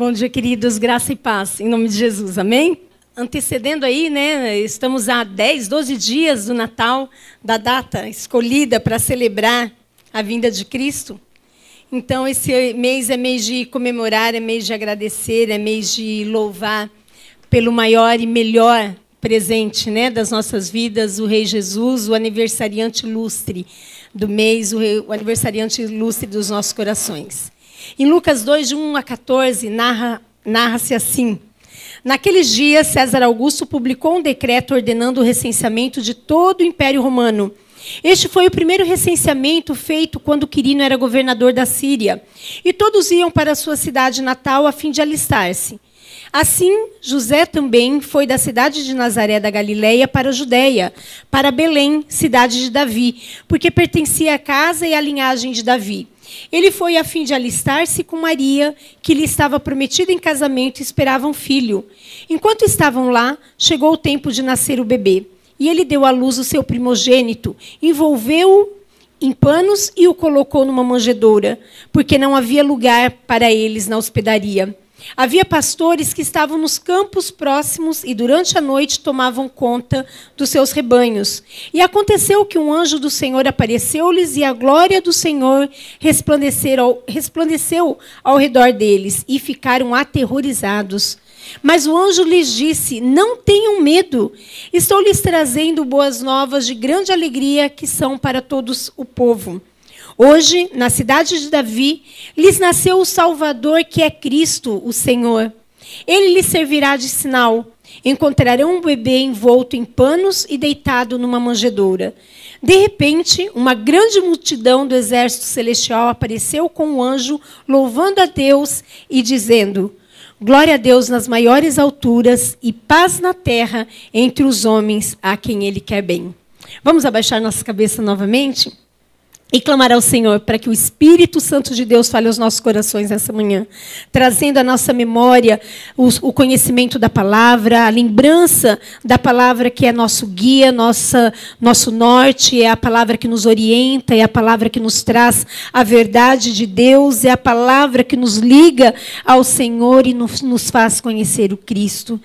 Bom dia, queridos. Graça e paz, em nome de Jesus. Amém? Antecedendo aí, né? Estamos a 10, 12 dias do Natal, da data escolhida para celebrar a vinda de Cristo. Então, esse mês é mês de comemorar, é mês de agradecer, é mês de louvar pelo maior e melhor presente né, das nossas vidas, o Rei Jesus, o aniversariante ilustre do mês, o, rei, o aniversariante ilustre dos nossos corações. Em Lucas 2, de 1 a 14, narra-se narra assim. Naqueles dias, César Augusto publicou um decreto ordenando o recenseamento de todo o Império Romano. Este foi o primeiro recenseamento feito quando Quirino era governador da Síria. E todos iam para sua cidade natal a fim de alistar-se. Assim, José também foi da cidade de Nazaré da Galileia para a Judéia, para Belém, cidade de Davi, porque pertencia à casa e à linhagem de Davi. Ele foi a fim de alistar-se com Maria, que lhe estava prometida em casamento e esperava um filho. Enquanto estavam lá, chegou o tempo de nascer o bebê. E ele deu à luz o seu primogênito, envolveu-o em panos e o colocou numa manjedoura, porque não havia lugar para eles na hospedaria. Havia pastores que estavam nos campos próximos e durante a noite tomavam conta dos seus rebanhos. E aconteceu que um anjo do Senhor apareceu-lhes e a glória do Senhor resplandeceu ao redor deles e ficaram aterrorizados. Mas o anjo lhes disse: Não tenham medo, estou lhes trazendo boas novas de grande alegria que são para todos o povo. Hoje, na cidade de Davi, lhes nasceu o Salvador, que é Cristo, o Senhor. Ele lhes servirá de sinal. Encontrarão um bebê envolto em panos e deitado numa manjedoura. De repente, uma grande multidão do exército celestial apareceu com o anjo, louvando a Deus e dizendo: Glória a Deus nas maiores alturas e paz na terra entre os homens a quem ele quer bem. Vamos abaixar nossa cabeça novamente? E clamar ao Senhor para que o Espírito Santo de Deus fale aos nossos corações nessa manhã, trazendo à nossa memória o, o, conhecimento da palavra, a lembrança da palavra que é nosso guia, nossa, nosso norte, é a palavra que nos orienta, é a palavra que nos traz a verdade de Deus, é a palavra que nos liga ao Senhor e nos, nos faz conhecer o Cristo.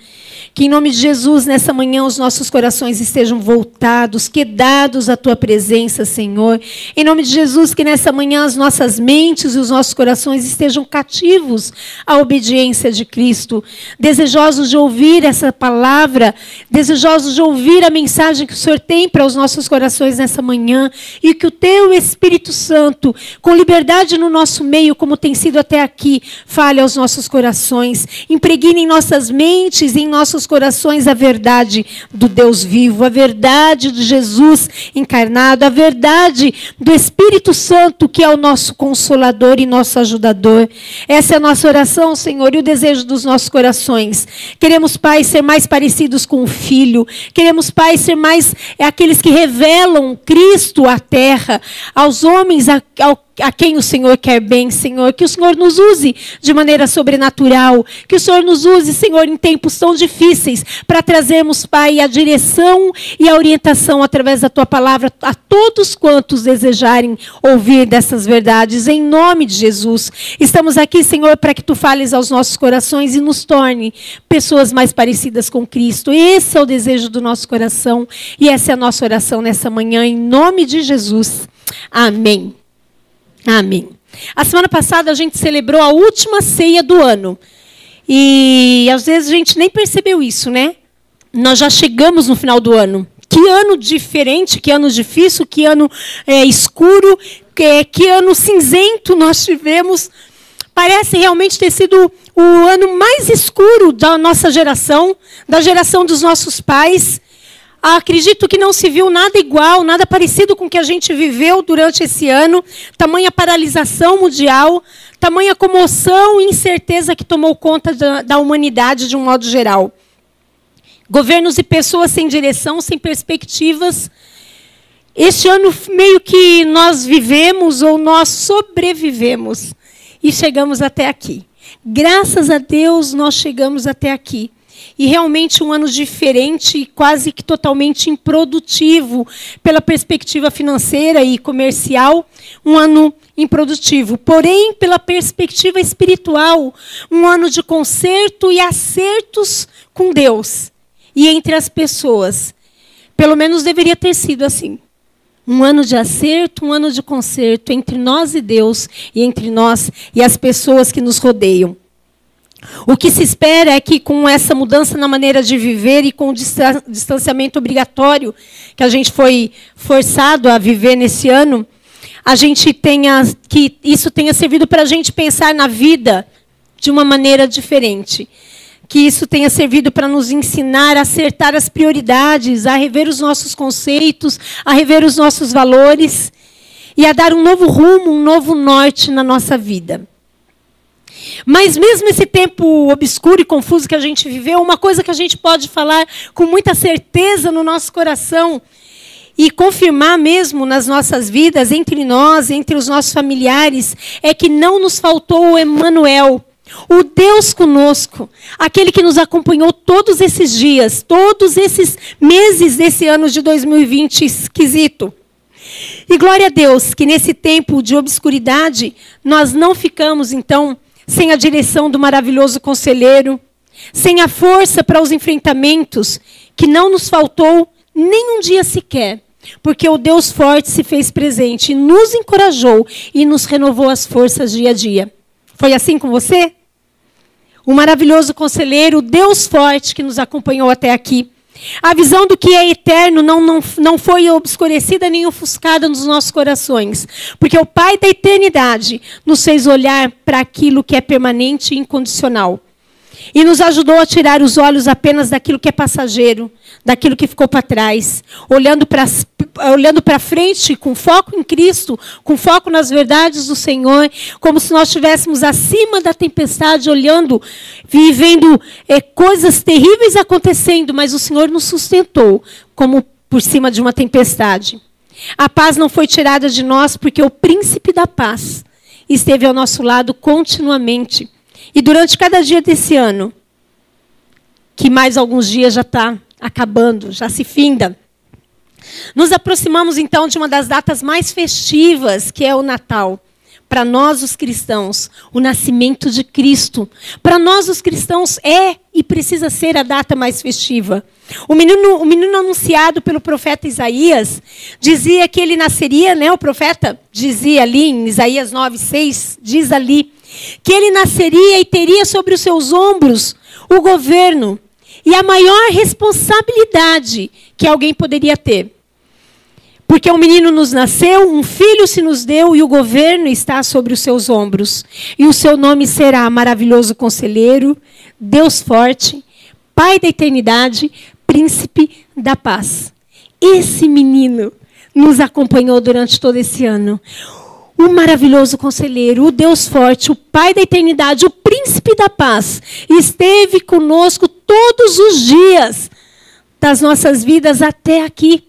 Que em nome de Jesus, nessa manhã, os nossos corações estejam voltados, quedados à tua presença, Senhor. Em nome de Jesus, que nessa manhã as nossas mentes e os nossos corações estejam cativos à obediência de Cristo, desejosos de ouvir essa palavra, desejosos de ouvir a mensagem que o Senhor tem para os nossos corações nessa manhã, e que o teu Espírito Santo, com liberdade no nosso meio, como tem sido até aqui, fale aos nossos corações, impregne em nossas mentes e em nossos corações a verdade do Deus vivo, a verdade de Jesus encarnado, a verdade do Espírito Santo, que é o nosso consolador e nosso ajudador. Essa é a nossa oração, Senhor, e o desejo dos nossos corações. Queremos, Pai, ser mais parecidos com o Filho. Queremos, Pai, ser mais é, aqueles que revelam Cristo à terra, aos homens, ao a quem o Senhor quer bem, Senhor. Que o Senhor nos use de maneira sobrenatural. Que o Senhor nos use, Senhor, em tempos tão difíceis, para trazermos, Pai, a direção e a orientação através da tua palavra a todos quantos desejarem ouvir dessas verdades. Em nome de Jesus. Estamos aqui, Senhor, para que tu fales aos nossos corações e nos torne pessoas mais parecidas com Cristo. Esse é o desejo do nosso coração e essa é a nossa oração nessa manhã, em nome de Jesus. Amém. Amém. A semana passada a gente celebrou a última ceia do ano. E às vezes a gente nem percebeu isso, né? Nós já chegamos no final do ano. Que ano diferente, que ano difícil, que ano é, escuro, que, que ano cinzento nós tivemos. Parece realmente ter sido o ano mais escuro da nossa geração, da geração dos nossos pais. Acredito que não se viu nada igual, nada parecido com o que a gente viveu durante esse ano. Tamanha paralisação mundial, tamanha comoção e incerteza que tomou conta da, da humanidade de um modo geral. Governos e pessoas sem direção, sem perspectivas. Este ano, meio que nós vivemos ou nós sobrevivemos e chegamos até aqui. Graças a Deus, nós chegamos até aqui. E realmente um ano diferente e quase que totalmente improdutivo pela perspectiva financeira e comercial, um ano improdutivo. Porém, pela perspectiva espiritual, um ano de conserto e acertos com Deus e entre as pessoas. Pelo menos deveria ter sido assim. Um ano de acerto, um ano de conserto entre nós e Deus e entre nós e as pessoas que nos rodeiam. O que se espera é que, com essa mudança na maneira de viver e com o distanciamento obrigatório que a gente foi forçado a viver nesse ano, a gente tenha que isso tenha servido para a gente pensar na vida de uma maneira diferente. Que isso tenha servido para nos ensinar a acertar as prioridades, a rever os nossos conceitos, a rever os nossos valores e a dar um novo rumo, um novo norte na nossa vida. Mas mesmo esse tempo obscuro e confuso que a gente viveu, uma coisa que a gente pode falar com muita certeza no nosso coração e confirmar mesmo nas nossas vidas, entre nós, entre os nossos familiares, é que não nos faltou o Emanuel, o Deus conosco, aquele que nos acompanhou todos esses dias, todos esses meses desse ano de 2020 esquisito. E glória a Deus que nesse tempo de obscuridade nós não ficamos então sem a direção do maravilhoso conselheiro, sem a força para os enfrentamentos, que não nos faltou nem um dia sequer, porque o Deus forte se fez presente, nos encorajou e nos renovou as forças dia a dia. Foi assim com você? O maravilhoso conselheiro, o Deus forte que nos acompanhou até aqui. A visão do que é eterno não, não, não foi obscurecida nem ofuscada nos nossos corações, porque o Pai da eternidade nos fez olhar para aquilo que é permanente e incondicional. E nos ajudou a tirar os olhos apenas daquilo que é passageiro, daquilo que ficou para trás, olhando para olhando para frente com foco em Cristo, com foco nas verdades do Senhor, como se nós estivéssemos acima da tempestade, olhando, vivendo é, coisas terríveis acontecendo, mas o Senhor nos sustentou como por cima de uma tempestade. A paz não foi tirada de nós porque o príncipe da paz esteve ao nosso lado continuamente. E durante cada dia desse ano, que mais alguns dias já está acabando, já se finda, nos aproximamos então de uma das datas mais festivas, que é o Natal. Para nós, os cristãos, o nascimento de Cristo. Para nós, os cristãos, é e precisa ser a data mais festiva. O menino, o menino anunciado pelo profeta Isaías dizia que ele nasceria, né? O profeta dizia ali em Isaías 9, 6, diz ali, que ele nasceria e teria sobre os seus ombros o governo e a maior responsabilidade que alguém poderia ter. Porque um menino nos nasceu, um filho se nos deu e o governo está sobre os seus ombros. E o seu nome será Maravilhoso Conselheiro, Deus Forte, Pai da Eternidade, Príncipe da Paz. Esse menino nos acompanhou durante todo esse ano o maravilhoso conselheiro, o Deus forte, o Pai da eternidade, o príncipe da paz, esteve conosco todos os dias das nossas vidas até aqui.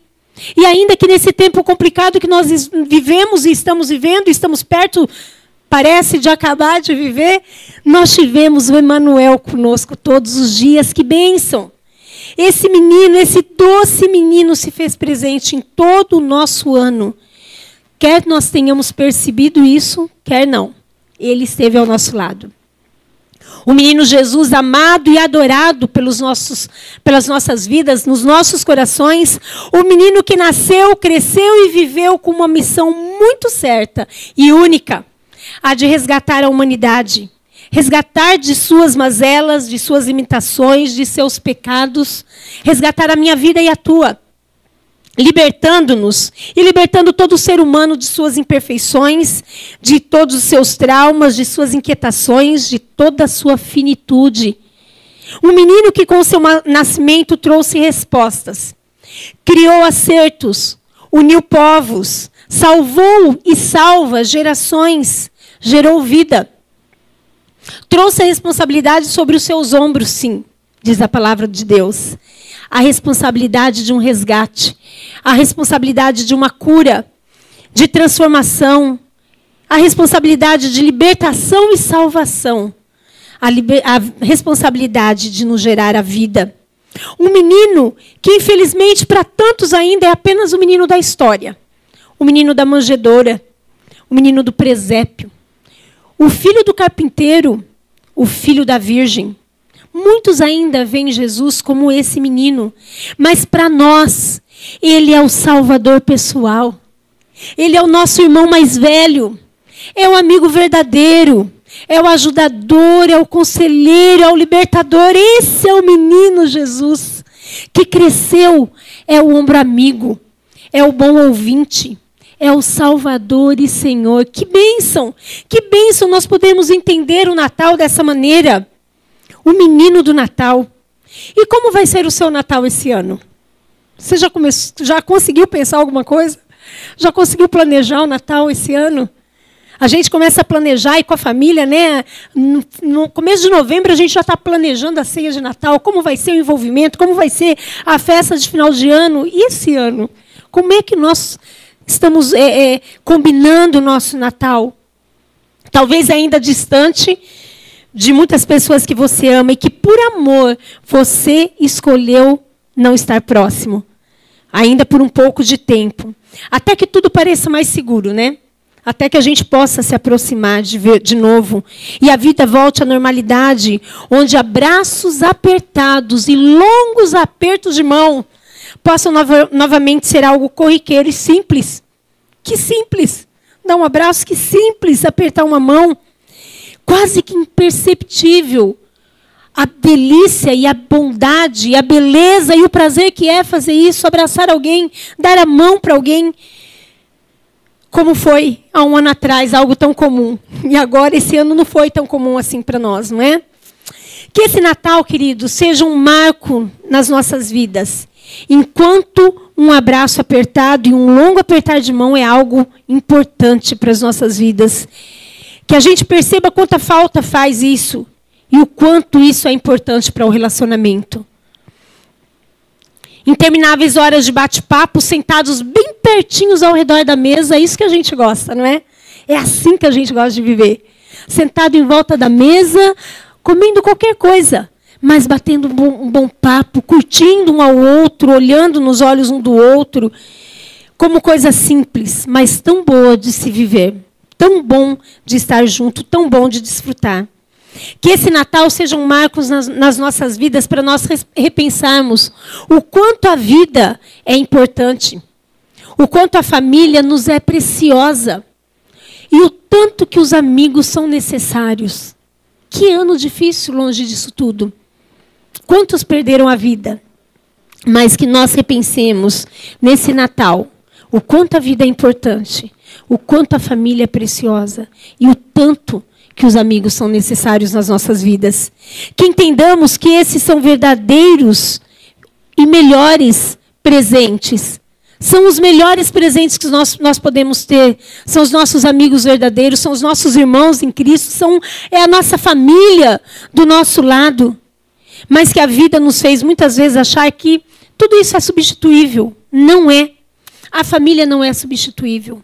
E ainda que nesse tempo complicado que nós vivemos e estamos vivendo, estamos perto, parece, de acabar de viver, nós tivemos o Emanuel conosco todos os dias. Que bênção! Esse menino, esse doce menino se fez presente em todo o nosso ano. Quer nós tenhamos percebido isso, quer não. Ele esteve ao nosso lado. O menino Jesus, amado e adorado pelos nossos, pelas nossas vidas, nos nossos corações. O menino que nasceu, cresceu e viveu com uma missão muito certa e única: a de resgatar a humanidade. Resgatar de suas mazelas, de suas imitações, de seus pecados. Resgatar a minha vida e a tua libertando-nos e libertando todo ser humano de suas imperfeições, de todos os seus traumas, de suas inquietações, de toda a sua finitude. Um menino que com seu nascimento trouxe respostas, criou acertos, uniu povos, salvou e salva gerações, gerou vida. Trouxe a responsabilidade sobre os seus ombros, sim, diz a palavra de Deus a responsabilidade de um resgate, a responsabilidade de uma cura, de transformação, a responsabilidade de libertação e salvação, a, a responsabilidade de nos gerar a vida. Um menino que, infelizmente, para tantos ainda é apenas o menino da história. O menino da manjedoura, o menino do presépio. O filho do carpinteiro, o filho da virgem. Muitos ainda veem Jesus como esse menino, mas para nós, ele é o salvador pessoal. Ele é o nosso irmão mais velho. É o amigo verdadeiro é o ajudador, é o conselheiro, é o libertador. Esse é o menino Jesus que cresceu, é o ombro amigo, é o bom ouvinte, é o Salvador e Senhor. Que bênção! Que bênção nós podemos entender o Natal dessa maneira. O menino do Natal. E como vai ser o seu Natal esse ano? Você já, começou, já conseguiu pensar alguma coisa? Já conseguiu planejar o Natal esse ano? A gente começa a planejar e com a família, né? No, começo de novembro a gente já está planejando a ceia de Natal, como vai ser o envolvimento, como vai ser a festa de final de ano. E esse ano? Como é que nós estamos é, é, combinando o nosso Natal? Talvez ainda distante de muitas pessoas que você ama e que, por amor, você escolheu não estar próximo. Ainda por um pouco de tempo. Até que tudo pareça mais seguro, né? até que a gente possa se aproximar de, ver, de novo e a vida volte à normalidade, onde abraços apertados e longos apertos de mão possam nova, novamente ser algo corriqueiro e simples. Que simples! Dar um abraço, que simples apertar uma mão, quase que imperceptível. A delícia e a bondade, e a beleza e o prazer que é fazer isso, abraçar alguém, dar a mão para alguém como foi há um ano atrás, algo tão comum. E agora, esse ano, não foi tão comum assim para nós, não é? Que esse Natal, querido, seja um marco nas nossas vidas. Enquanto um abraço apertado e um longo apertar de mão é algo importante para as nossas vidas. Que a gente perceba quanta falta faz isso e o quanto isso é importante para o relacionamento intermináveis horas de bate-papo, sentados bem pertinhos ao redor da mesa. É isso que a gente gosta, não é? É assim que a gente gosta de viver. Sentado em volta da mesa, comendo qualquer coisa, mas batendo um bom, um bom papo, curtindo um ao outro, olhando nos olhos um do outro, como coisa simples, mas tão boa de se viver, tão bom de estar junto, tão bom de desfrutar. Que esse Natal seja um marco nas, nas nossas vidas para nós repensarmos o quanto a vida é importante, o quanto a família nos é preciosa e o tanto que os amigos são necessários. Que ano difícil longe disso tudo. Quantos perderam a vida? Mas que nós repensemos nesse Natal o quanto a vida é importante, o quanto a família é preciosa e o tanto que os amigos são necessários nas nossas vidas. Que entendamos que esses são verdadeiros e melhores presentes. São os melhores presentes que nós, nós podemos ter. São os nossos amigos verdadeiros, são os nossos irmãos em Cristo, são, é a nossa família do nosso lado. Mas que a vida nos fez muitas vezes achar que tudo isso é substituível. Não é. A família não é substituível.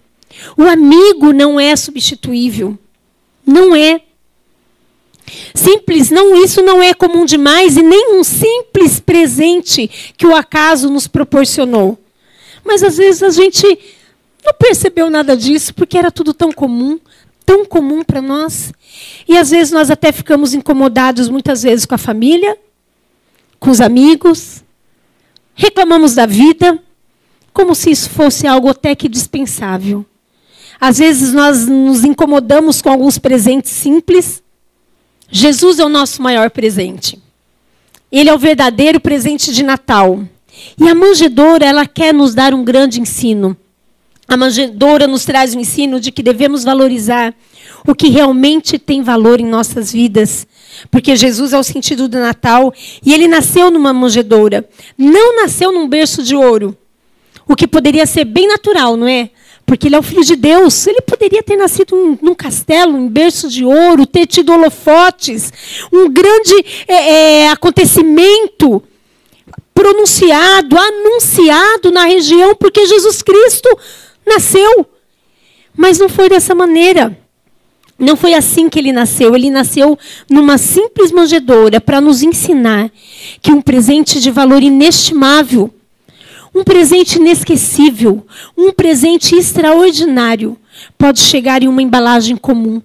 O amigo não é substituível. Não é. Simples, não, isso não é comum demais e nem um simples presente que o acaso nos proporcionou. Mas às vezes a gente não percebeu nada disso porque era tudo tão comum, tão comum para nós. E às vezes nós até ficamos incomodados muitas vezes com a família, com os amigos, reclamamos da vida, como se isso fosse algo até que dispensável. Às vezes nós nos incomodamos com alguns presentes simples. Jesus é o nosso maior presente. Ele é o verdadeiro presente de Natal. E a manjedoura, ela quer nos dar um grande ensino. A manjedoura nos traz o ensino de que devemos valorizar o que realmente tem valor em nossas vidas. Porque Jesus é o sentido do Natal e ele nasceu numa manjedoura. Não nasceu num berço de ouro. O que poderia ser bem natural, não é? porque ele é o filho de Deus. Ele poderia ter nascido num castelo, em berço de ouro, ter tido holofotes, um grande é, é, acontecimento pronunciado, anunciado na região, porque Jesus Cristo nasceu. Mas não foi dessa maneira. Não foi assim que ele nasceu. Ele nasceu numa simples manjedoura para nos ensinar que um presente de valor inestimável, um presente inesquecível, um presente extraordinário pode chegar em uma embalagem comum.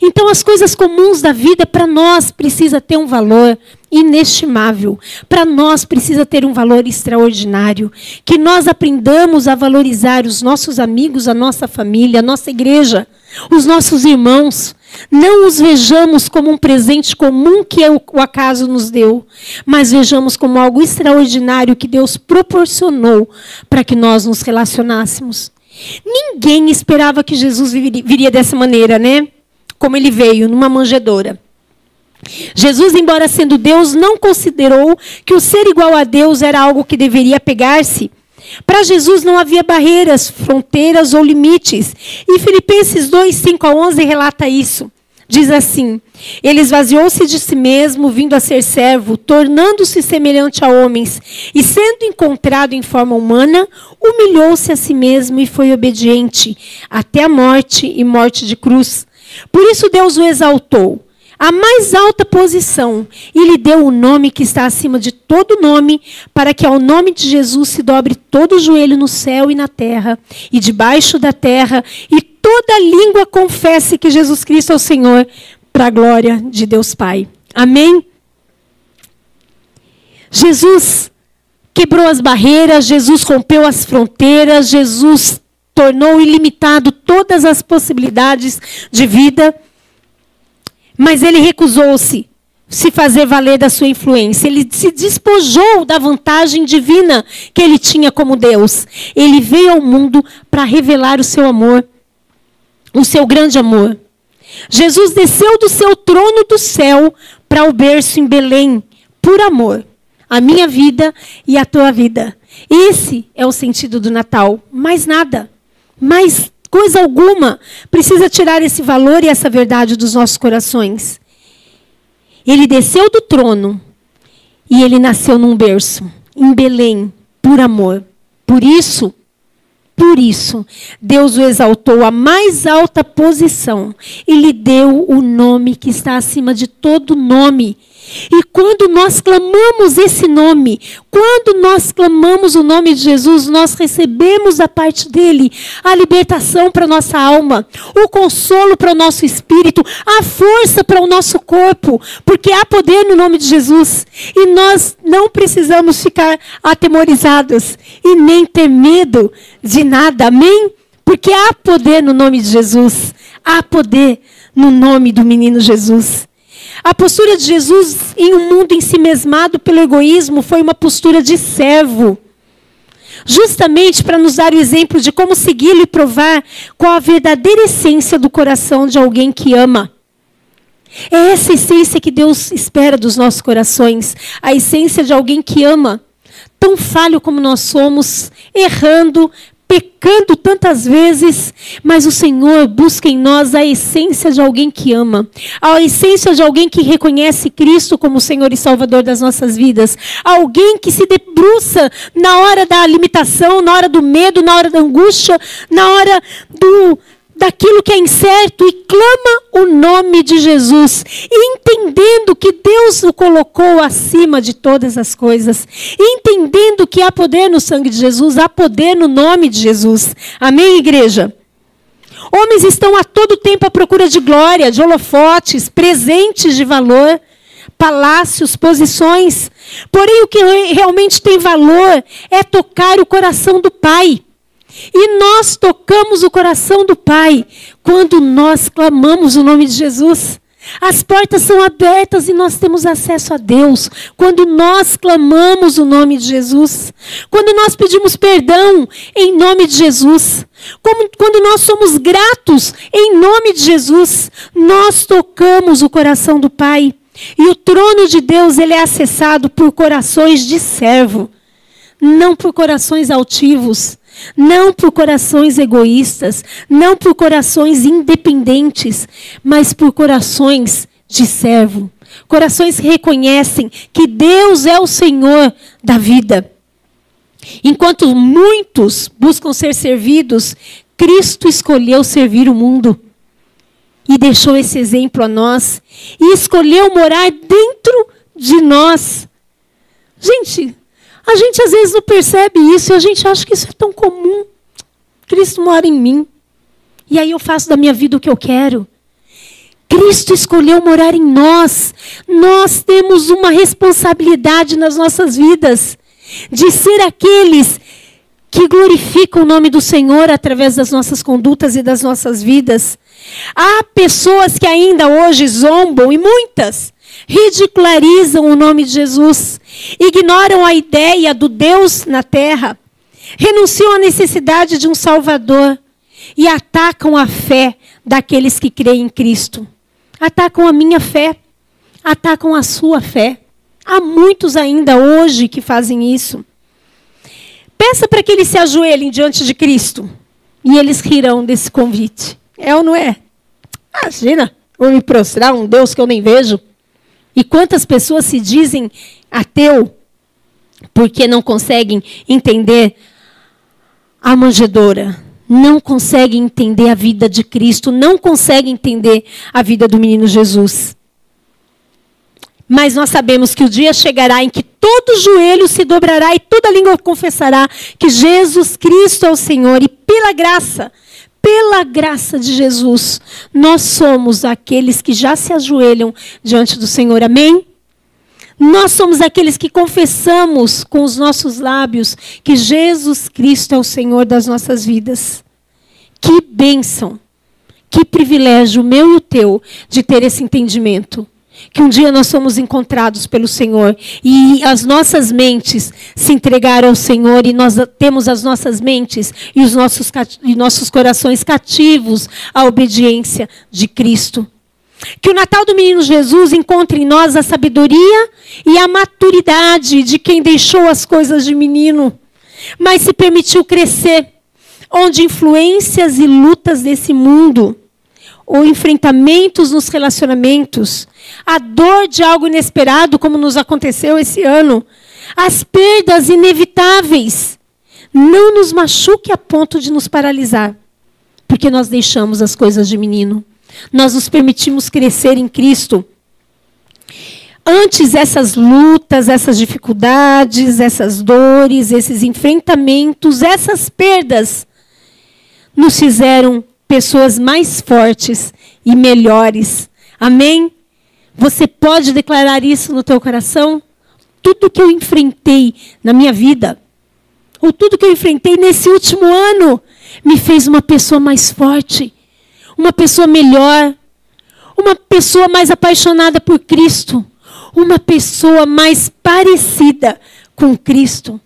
Então, as coisas comuns da vida para nós precisa ter um valor inestimável. Para nós precisa ter um valor extraordinário. Que nós aprendamos a valorizar os nossos amigos, a nossa família, a nossa igreja, os nossos irmãos. Não os vejamos como um presente comum que o acaso nos deu, mas vejamos como algo extraordinário que Deus proporcionou para que nós nos relacionássemos. Ninguém esperava que Jesus viria dessa maneira, né? como ele veio, numa manjedoura. Jesus, embora sendo Deus, não considerou que o ser igual a Deus era algo que deveria pegar-se. Para Jesus não havia barreiras, fronteiras ou limites. E Filipenses 2, 5 a 11 relata isso. Diz assim: Ele esvaziou-se de si mesmo, vindo a ser servo, tornando-se semelhante a homens, e sendo encontrado em forma humana, humilhou-se a si mesmo e foi obediente, até a morte e morte de cruz. Por isso Deus o exaltou à mais alta posição e lhe deu o nome que está acima de todo nome, para que ao nome de Jesus se dobre todo joelho no céu e na terra e debaixo da terra, e toda língua confesse que Jesus Cristo é o Senhor, para a glória de Deus Pai. Amém? Jesus quebrou as barreiras, Jesus rompeu as fronteiras, Jesus tornou ilimitado todas as possibilidades de vida, mas ele recusou-se se fazer valer da sua influência. Ele se despojou da vantagem divina que ele tinha como Deus. Ele veio ao mundo para revelar o seu amor, o seu grande amor. Jesus desceu do seu trono do céu para o berço em Belém, por amor, a minha vida e a tua vida. Esse é o sentido do Natal, mais nada. Mas coisa alguma precisa tirar esse valor e essa verdade dos nossos corações. Ele desceu do trono e ele nasceu num berço, em Belém, por amor. Por isso, por isso, Deus o exaltou à mais alta posição e lhe deu o nome que está acima de todo nome e quando nós clamamos esse nome, quando nós clamamos o nome de Jesus, nós recebemos da parte dele a libertação para nossa alma, o consolo para o nosso espírito, a força para o nosso corpo, porque há poder no nome de Jesus. E nós não precisamos ficar atemorizados e nem ter medo de nada. Amém? Porque há poder no nome de Jesus. Há poder no nome do menino Jesus. A postura de Jesus em um mundo ensimesmado pelo egoísmo foi uma postura de servo. Justamente para nos dar o exemplo de como segui-lo e provar qual a verdadeira essência do coração de alguém que ama. É essa essência que Deus espera dos nossos corações, a essência de alguém que ama, tão falho como nós somos, errando, pecando tantas vezes, mas o Senhor busca em nós a essência de alguém que ama, a essência de alguém que reconhece Cristo como Senhor e Salvador das nossas vidas, alguém que se debruça na hora da limitação, na hora do medo, na hora da angústia, na hora do daquilo que é incerto e clama o nome de Jesus, entendendo que Deus o colocou acima de todas as coisas, entendendo que há poder no sangue de Jesus, há poder no nome de Jesus. Amém, igreja? Homens estão a todo tempo à procura de glória, de holofotes, presentes de valor, palácios, posições. Porém, o que realmente tem valor é tocar o coração do Pai. E nós tocamos o coração do Pai quando nós clamamos o nome de Jesus. As portas são abertas e nós temos acesso a Deus quando nós clamamos o nome de Jesus, quando nós pedimos perdão em nome de Jesus, quando nós somos gratos em nome de Jesus, nós tocamos o coração do Pai. E o trono de Deus ele é acessado por corações de servo, não por corações altivos, não por corações egoístas, não por corações independentes, mas por corações de servo. Corações que reconhecem que Deus é o Senhor da vida. Enquanto muitos buscam ser servidos, Cristo escolheu servir o mundo. e deixou esse exemplo a nós e escolheu morar dentro de nós. Gente, a gente às vezes não percebe isso e a gente acha que isso é tão comum. Cristo mora em mim. E aí eu faço da minha vida o que eu quero. Cristo escolheu morar em nós. Nós temos uma responsabilidade nas nossas vidas de ser aqueles que glorificam o nome do Senhor através das nossas condutas e das nossas vidas. Há pessoas que ainda hoje zombam, e muitas, ridicularizam o nome de Jesus, ignoram a ideia do Deus na terra, renunciam à necessidade de um Salvador e atacam a fé daqueles que creem em Cristo. Atacam a minha fé, atacam a sua fé. Há muitos ainda hoje que fazem isso. Peça para que eles se ajoelhem diante de Cristo e eles rirão desse convite. É ou não é? Imagina, vou me prostrar um Deus que eu nem vejo. E quantas pessoas se dizem ateu porque não conseguem entender a manjedoura, não conseguem entender a vida de Cristo, não conseguem entender a vida do menino Jesus. Mas nós sabemos que o dia chegará em que todo joelho se dobrará e toda língua confessará que Jesus Cristo é o Senhor. E pela graça, pela graça de Jesus, nós somos aqueles que já se ajoelham diante do Senhor. Amém? Nós somos aqueles que confessamos com os nossos lábios que Jesus Cristo é o Senhor das nossas vidas. Que bênção, que privilégio meu e o teu de ter esse entendimento que um dia nós somos encontrados pelo Senhor e as nossas mentes se entregaram ao Senhor e nós temos as nossas mentes e os nossos, e nossos corações cativos à obediência de Cristo. Que o Natal do Menino Jesus encontre em nós a sabedoria e a maturidade de quem deixou as coisas de menino, mas se permitiu crescer, onde influências e lutas desse mundo ou enfrentamentos nos relacionamentos, a dor de algo inesperado, como nos aconteceu esse ano, as perdas inevitáveis, não nos machuque a ponto de nos paralisar, porque nós deixamos as coisas de menino. Nós nos permitimos crescer em Cristo. Antes essas lutas, essas dificuldades, essas dores, esses enfrentamentos, essas perdas nos fizeram pessoas mais fortes e melhores. Amém? Você pode declarar isso no teu coração? Tudo que eu enfrentei na minha vida, ou tudo que eu enfrentei nesse último ano, me fez uma pessoa mais forte, uma pessoa melhor, uma pessoa mais apaixonada por Cristo, uma pessoa mais parecida com Cristo.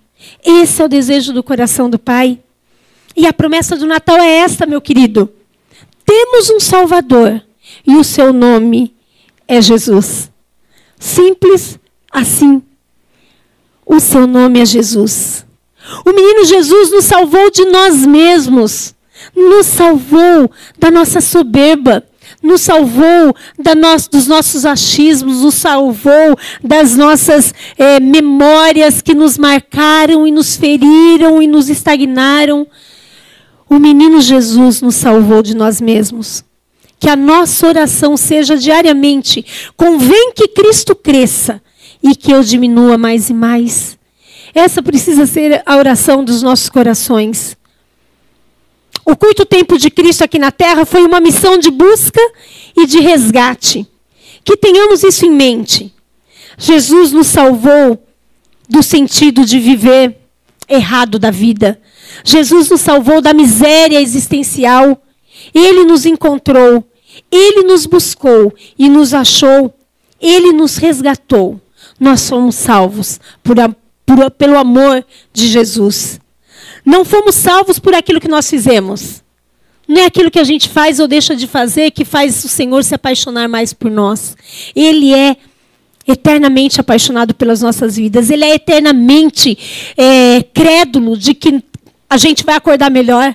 Esse é o desejo do coração do Pai. E a promessa do Natal é esta, meu querido. Temos um Salvador e o seu nome é Jesus. Simples assim. O seu nome é Jesus. O menino Jesus nos salvou de nós mesmos, nos salvou da nossa soberba, nos salvou dos nossos achismos, nos salvou das nossas é, memórias que nos marcaram e nos feriram e nos estagnaram. O menino Jesus nos salvou de nós mesmos. Que a nossa oração seja diariamente: convém que Cristo cresça e que eu diminua mais e mais. Essa precisa ser a oração dos nossos corações. O curto tempo de Cristo aqui na terra foi uma missão de busca e de resgate. Que tenhamos isso em mente. Jesus nos salvou do sentido de viver errado da vida. Jesus nos salvou da miséria existencial. Ele nos encontrou. Ele nos buscou e nos achou. Ele nos resgatou. Nós somos salvos por, por, pelo amor de Jesus. Não fomos salvos por aquilo que nós fizemos. Não é aquilo que a gente faz ou deixa de fazer que faz o Senhor se apaixonar mais por nós. Ele é eternamente apaixonado pelas nossas vidas. Ele é eternamente é, crédulo de que a gente vai acordar melhor,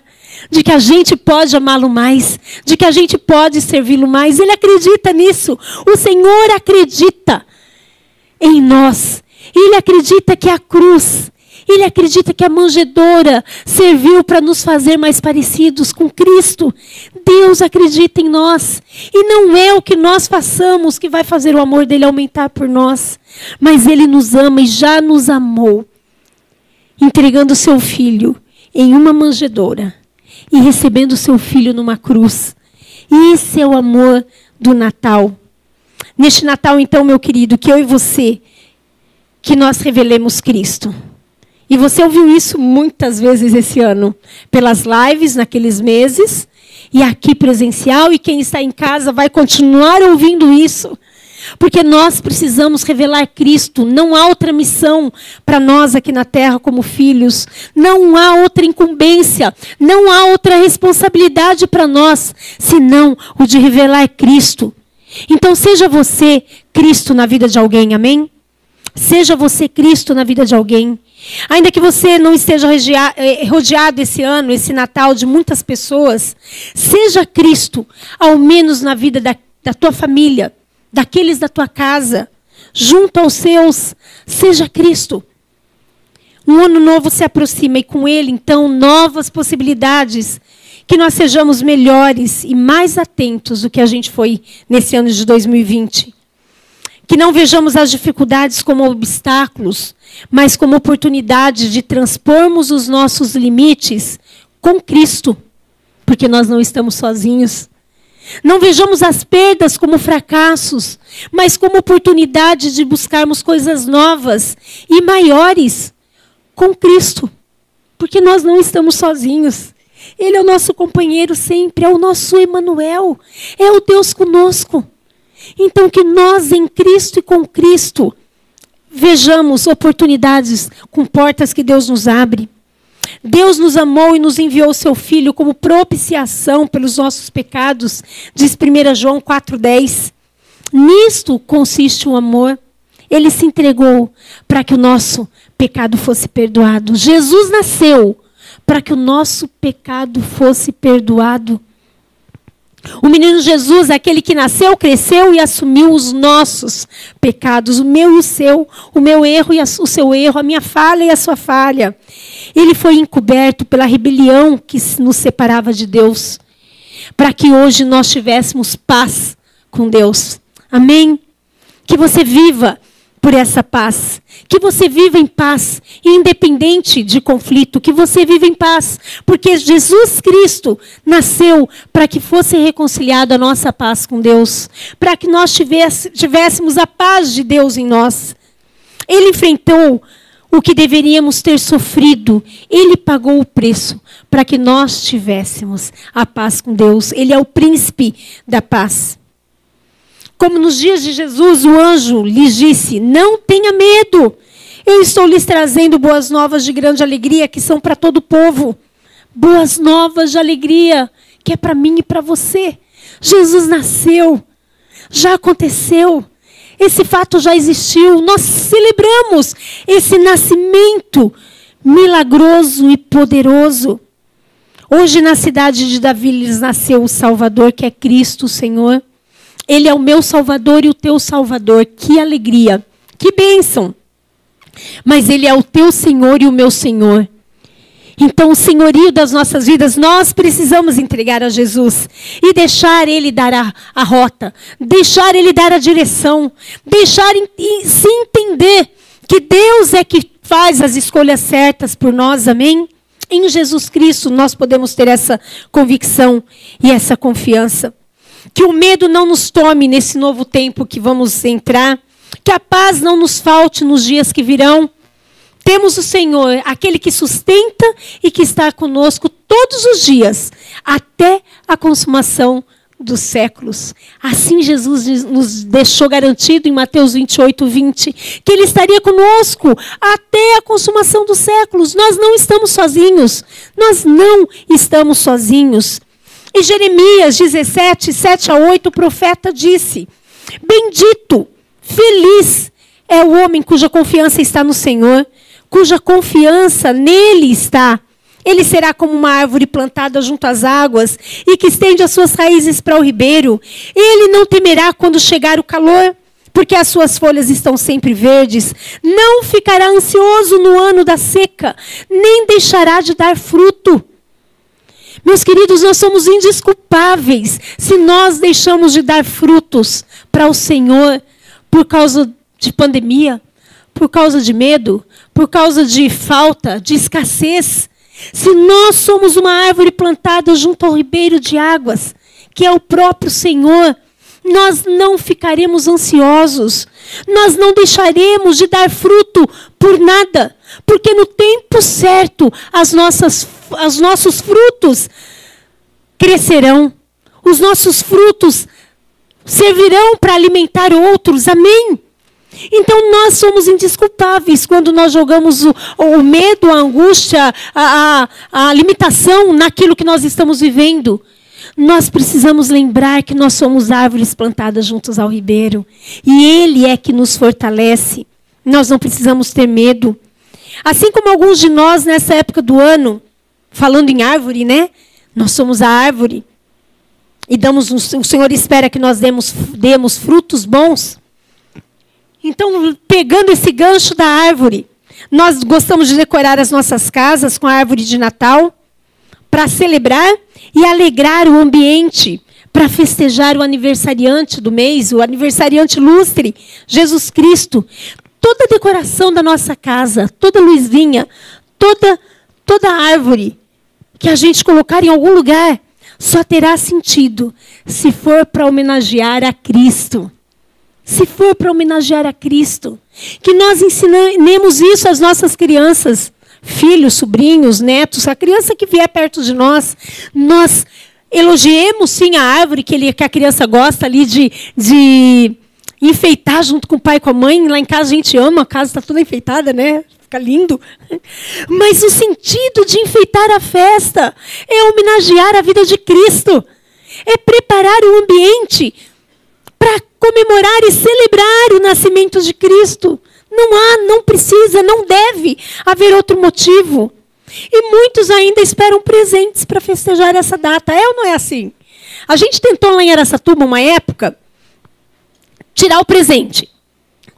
de que a gente pode amá-lo mais, de que a gente pode servi-lo mais. Ele acredita nisso. O Senhor acredita em nós. Ele acredita que a cruz Ele acredita que a manjedoura serviu para nos fazer mais parecidos com Cristo. Deus acredita em nós. E não é o que nós façamos que vai fazer o amor dele aumentar por nós. Mas ele nos ama e já nos amou, entregando seu filho em uma manjedoura e recebendo seu filho numa cruz. Esse é o amor do Natal. Neste Natal, então, meu querido, que eu e você, que nós revelemos Cristo. E você ouviu isso muitas vezes esse ano, pelas lives naqueles meses, e aqui presencial, e quem está em casa vai continuar ouvindo isso. Porque nós precisamos revelar Cristo. Não há outra missão para nós aqui na terra como filhos. Não há outra incumbência. Não há outra responsabilidade para nós, senão o de revelar Cristo. Então, seja você Cristo na vida de alguém, amém? Seja você Cristo na vida de alguém. Ainda que você não esteja eh, rodeado esse ano, esse Natal, de muitas pessoas, seja Cristo, ao menos na vida da, da tua família, daqueles da tua casa, junto aos seus, seja Cristo. Um ano novo se aproxima e com ele, então, novas possibilidades. Que nós sejamos melhores e mais atentos do que a gente foi nesse ano de 2020. Que não vejamos as dificuldades como obstáculos, mas como oportunidades de transpormos os nossos limites com Cristo, porque nós não estamos sozinhos. Não vejamos as perdas como fracassos, mas como oportunidade de buscarmos coisas novas e maiores com Cristo. Porque nós não estamos sozinhos. Ele é o nosso companheiro sempre, é o nosso Emanuel, é o Deus conosco. Então que nós em Cristo e com Cristo vejamos oportunidades com portas que Deus nos abre. Deus nos amou e nos enviou seu Filho como propiciação pelos nossos pecados, diz 1 João 4,10. Nisto consiste o amor. Ele se entregou para que o nosso pecado fosse perdoado. Jesus nasceu para que o nosso pecado fosse perdoado. O menino Jesus, aquele que nasceu, cresceu e assumiu os nossos pecados, o meu e o seu, o meu erro e o seu erro, a minha falha e a sua falha. Ele foi encoberto pela rebelião que nos separava de Deus, para que hoje nós tivéssemos paz com Deus. Amém? Que você viva por essa paz. Que você viva em paz, independente de conflito, que você viva em paz, porque Jesus Cristo nasceu para que fosse reconciliada a nossa paz com Deus, para que nós tivéssemos a paz de Deus em nós. Ele enfrentou o que deveríamos ter sofrido, ele pagou o preço para que nós tivéssemos a paz com Deus. Ele é o príncipe da paz. Como nos dias de Jesus, o anjo lhes disse: Não tenha medo. Eu estou lhes trazendo boas novas de grande alegria que são para todo o povo. Boas novas de alegria que é para mim e para você. Jesus nasceu. Já aconteceu. Esse fato já existiu. Nós celebramos esse nascimento milagroso e poderoso. Hoje, na cidade de Davi, lhes nasceu o Salvador, que é Cristo, o Senhor. Ele é o meu Salvador e o teu Salvador. Que alegria, que bênção. Mas Ele é o teu Senhor e o meu Senhor. Então, o senhorio das nossas vidas, nós precisamos entregar a Jesus e deixar Ele dar a, a rota, deixar Ele dar a direção, deixar se entender que Deus é que faz as escolhas certas por nós, amém? Em Jesus Cristo nós podemos ter essa convicção e essa confiança. Que o medo não nos tome nesse novo tempo que vamos entrar. Que a paz não nos falte nos dias que virão. Temos o Senhor, aquele que sustenta e que está conosco todos os dias, até a consumação dos séculos. Assim Jesus nos deixou garantido em Mateus 28, 20, que Ele estaria conosco até a consumação dos séculos. Nós não estamos sozinhos. Nós não estamos sozinhos. Em Jeremias 17, 7 a 8, o profeta disse: Bendito, feliz é o homem cuja confiança está no Senhor, cuja confiança nele está. Ele será como uma árvore plantada junto às águas e que estende as suas raízes para o ribeiro. Ele não temerá quando chegar o calor, porque as suas folhas estão sempre verdes. Não ficará ansioso no ano da seca, nem deixará de dar fruto. Meus queridos, nós somos indesculpáveis se nós deixamos de dar frutos para o Senhor por causa de pandemia, por causa de medo, por causa de falta, de escassez. Se nós somos uma árvore plantada junto ao ribeiro de águas, que é o próprio Senhor, nós não ficaremos ansiosos, nós não deixaremos de dar fruto por nada, porque no tempo certo as nossas, os nossos frutos crescerão, os nossos frutos servirão para alimentar outros, amém? Então nós somos indisculpáveis quando nós jogamos o, o medo, a angústia, a, a, a limitação naquilo que nós estamos vivendo. Nós precisamos lembrar que nós somos árvores plantadas juntos ao ribeiro. E Ele é que nos fortalece. Nós não precisamos ter medo. Assim como alguns de nós nessa época do ano, falando em árvore, né? Nós somos a árvore. E damos, o Senhor espera que nós demos, demos frutos bons. Então, pegando esse gancho da árvore, nós gostamos de decorar as nossas casas com a árvore de Natal para celebrar e alegrar o ambiente, para festejar o aniversariante do mês, o aniversariante lustre, Jesus Cristo. Toda a decoração da nossa casa, toda luzinha, toda toda árvore que a gente colocar em algum lugar só terá sentido se for para homenagear a Cristo se for para homenagear a Cristo. Que nós ensinemos isso às nossas crianças, filhos, sobrinhos, netos, a criança que vier perto de nós, nós elogiemos sim a árvore que, ele, que a criança gosta ali de, de enfeitar junto com o pai e com a mãe. Lá em casa a gente ama, a casa está toda enfeitada, né? Fica lindo. Mas o sentido de enfeitar a festa é homenagear a vida de Cristo. É preparar o ambiente para comemorar e celebrar o nascimento de Cristo. Não há, não precisa, não deve haver outro motivo. E muitos ainda esperam presentes para festejar essa data. É ou não é assim? A gente tentou lá em Aracatuba, uma época, tirar o presente.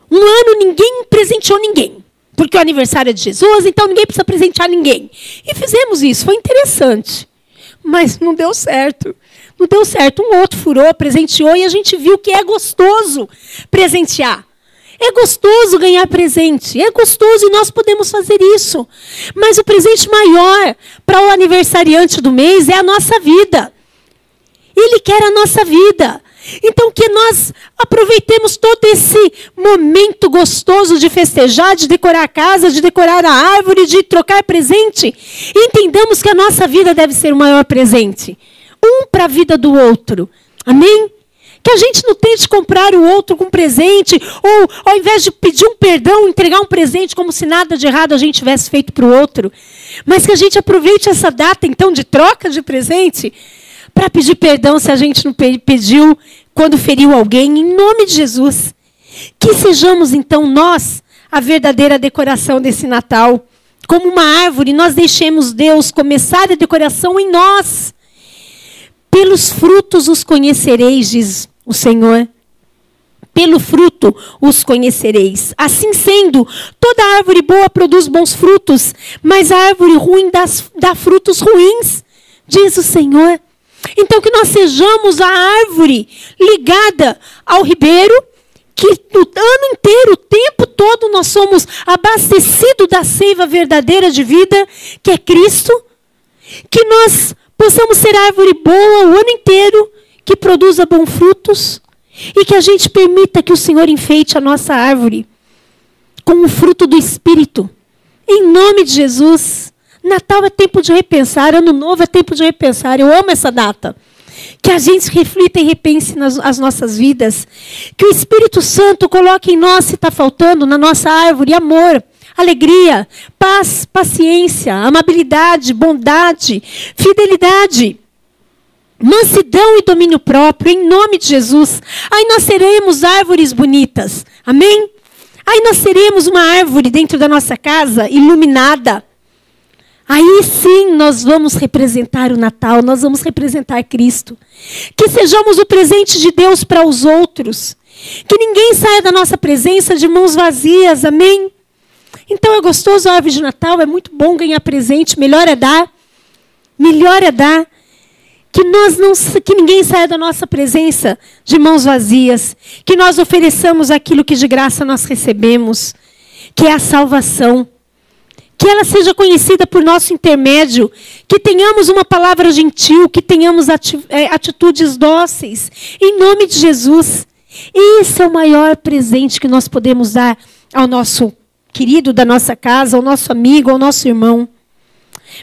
Um ano ninguém presenteou ninguém. Porque o aniversário é de Jesus, então ninguém precisa presentear ninguém. E fizemos isso, foi interessante. Mas não deu certo. Não deu certo. Um outro furou, presenteou e a gente viu que é gostoso presentear. É gostoso ganhar presente, é gostoso e nós podemos fazer isso. Mas o presente maior para o aniversariante do mês é a nossa vida. Ele quer a nossa vida. Então, que nós aproveitemos todo esse momento gostoso de festejar, de decorar a casa, de decorar a árvore, de trocar presente, entendamos que a nossa vida deve ser o maior presente um para a vida do outro. Amém? Que a gente não tente comprar o outro com presente, ou ao invés de pedir um perdão, entregar um presente como se nada de errado a gente tivesse feito para o outro. Mas que a gente aproveite essa data, então, de troca de presente, para pedir perdão se a gente não pediu quando feriu alguém, em nome de Jesus. Que sejamos, então, nós a verdadeira decoração desse Natal. Como uma árvore, nós deixemos Deus começar a decoração em nós. Pelos frutos os conhecereis, diz o Senhor. Pelo fruto os conhecereis. Assim sendo, toda árvore boa produz bons frutos, mas a árvore ruim dá, dá frutos ruins, diz o Senhor. Então, que nós sejamos a árvore ligada ao ribeiro, que o ano inteiro, o tempo todo, nós somos abastecidos da seiva verdadeira de vida, que é Cristo. Que nós possamos ser árvore boa o ano inteiro, que produza bons frutos, e que a gente permita que o Senhor enfeite a nossa árvore com o fruto do Espírito. Em nome de Jesus. Natal é tempo de repensar, Ano Novo é tempo de repensar. Eu amo essa data. Que a gente reflita e repense nas as nossas vidas. Que o Espírito Santo coloque em nós, se está faltando, na nossa árvore, amor alegria, paz, paciência, amabilidade, bondade, fidelidade, mansidão e domínio próprio, em nome de Jesus. Aí nós seremos árvores bonitas. Amém? Aí nós seremos uma árvore dentro da nossa casa, iluminada. Aí sim nós vamos representar o Natal, nós vamos representar Cristo. Que sejamos o presente de Deus para os outros. Que ninguém saia da nossa presença de mãos vazias, amém? Então é gostoso a árvore de Natal, é muito bom ganhar presente, melhor é dar. Melhor é dar. Que nós não que ninguém saia da nossa presença de mãos vazias, que nós ofereçamos aquilo que de graça nós recebemos, que é a salvação. Que ela seja conhecida por nosso intermédio, que tenhamos uma palavra gentil, que tenhamos é, atitudes dóceis, em nome de Jesus. Esse é o maior presente que nós podemos dar ao nosso querido da nossa casa, ao nosso amigo, ao nosso irmão.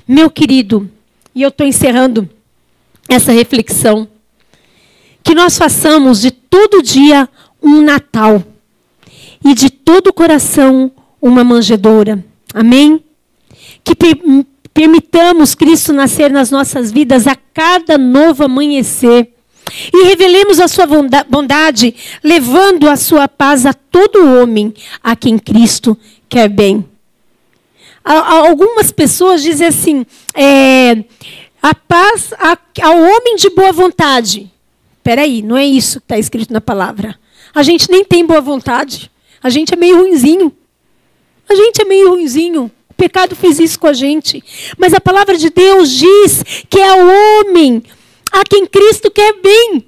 Meu querido, e eu estou encerrando essa reflexão, que nós façamos de todo dia um Natal e de todo o coração uma manjedoura. Amém? Que permitamos Cristo nascer nas nossas vidas a cada novo amanhecer e revelemos a sua bondade, levando a sua paz a todo homem a quem Cristo quer bem. Algumas pessoas dizem assim: é, a paz ao homem de boa vontade. Peraí, não é isso que está escrito na palavra. A gente nem tem boa vontade. A gente é meio ruinzinho. A gente é meio ruinzinho. Pecado fez isso com a gente. Mas a palavra de Deus diz que é o homem a quem Cristo quer bem.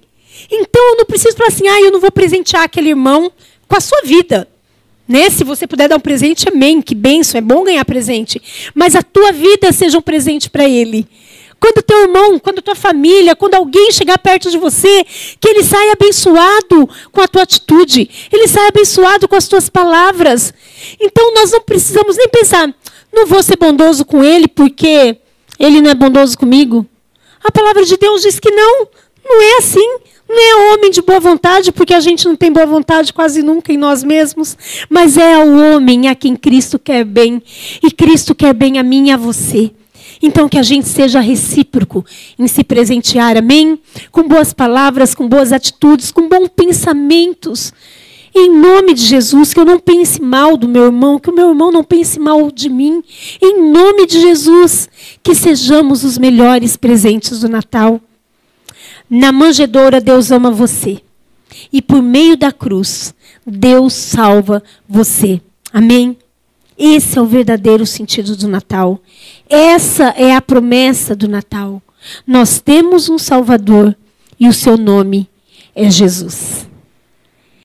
Então eu não preciso falar assim, ah, eu não vou presentear aquele irmão com a sua vida. Né? Se você puder dar um presente, amém, que benção, é bom ganhar presente. Mas a tua vida seja um presente para ele. Quando teu irmão, quando tua família, quando alguém chegar perto de você, que ele saia abençoado com a tua atitude, ele saia abençoado com as tuas palavras. Então nós não precisamos nem pensar, não vou ser bondoso com ele porque ele não é bondoso comigo. A palavra de Deus diz que não, não é assim. Não é homem de boa vontade, porque a gente não tem boa vontade quase nunca em nós mesmos, mas é o homem a quem Cristo quer bem. E Cristo quer bem a mim e a você. Então, que a gente seja recíproco em se presentear, amém? Com boas palavras, com boas atitudes, com bons pensamentos. Em nome de Jesus, que eu não pense mal do meu irmão, que o meu irmão não pense mal de mim. Em nome de Jesus, que sejamos os melhores presentes do Natal. Na manjedoura, Deus ama você. E por meio da cruz, Deus salva você. Amém? Esse é o verdadeiro sentido do Natal. Essa é a promessa do Natal. Nós temos um Salvador e o seu nome é Jesus.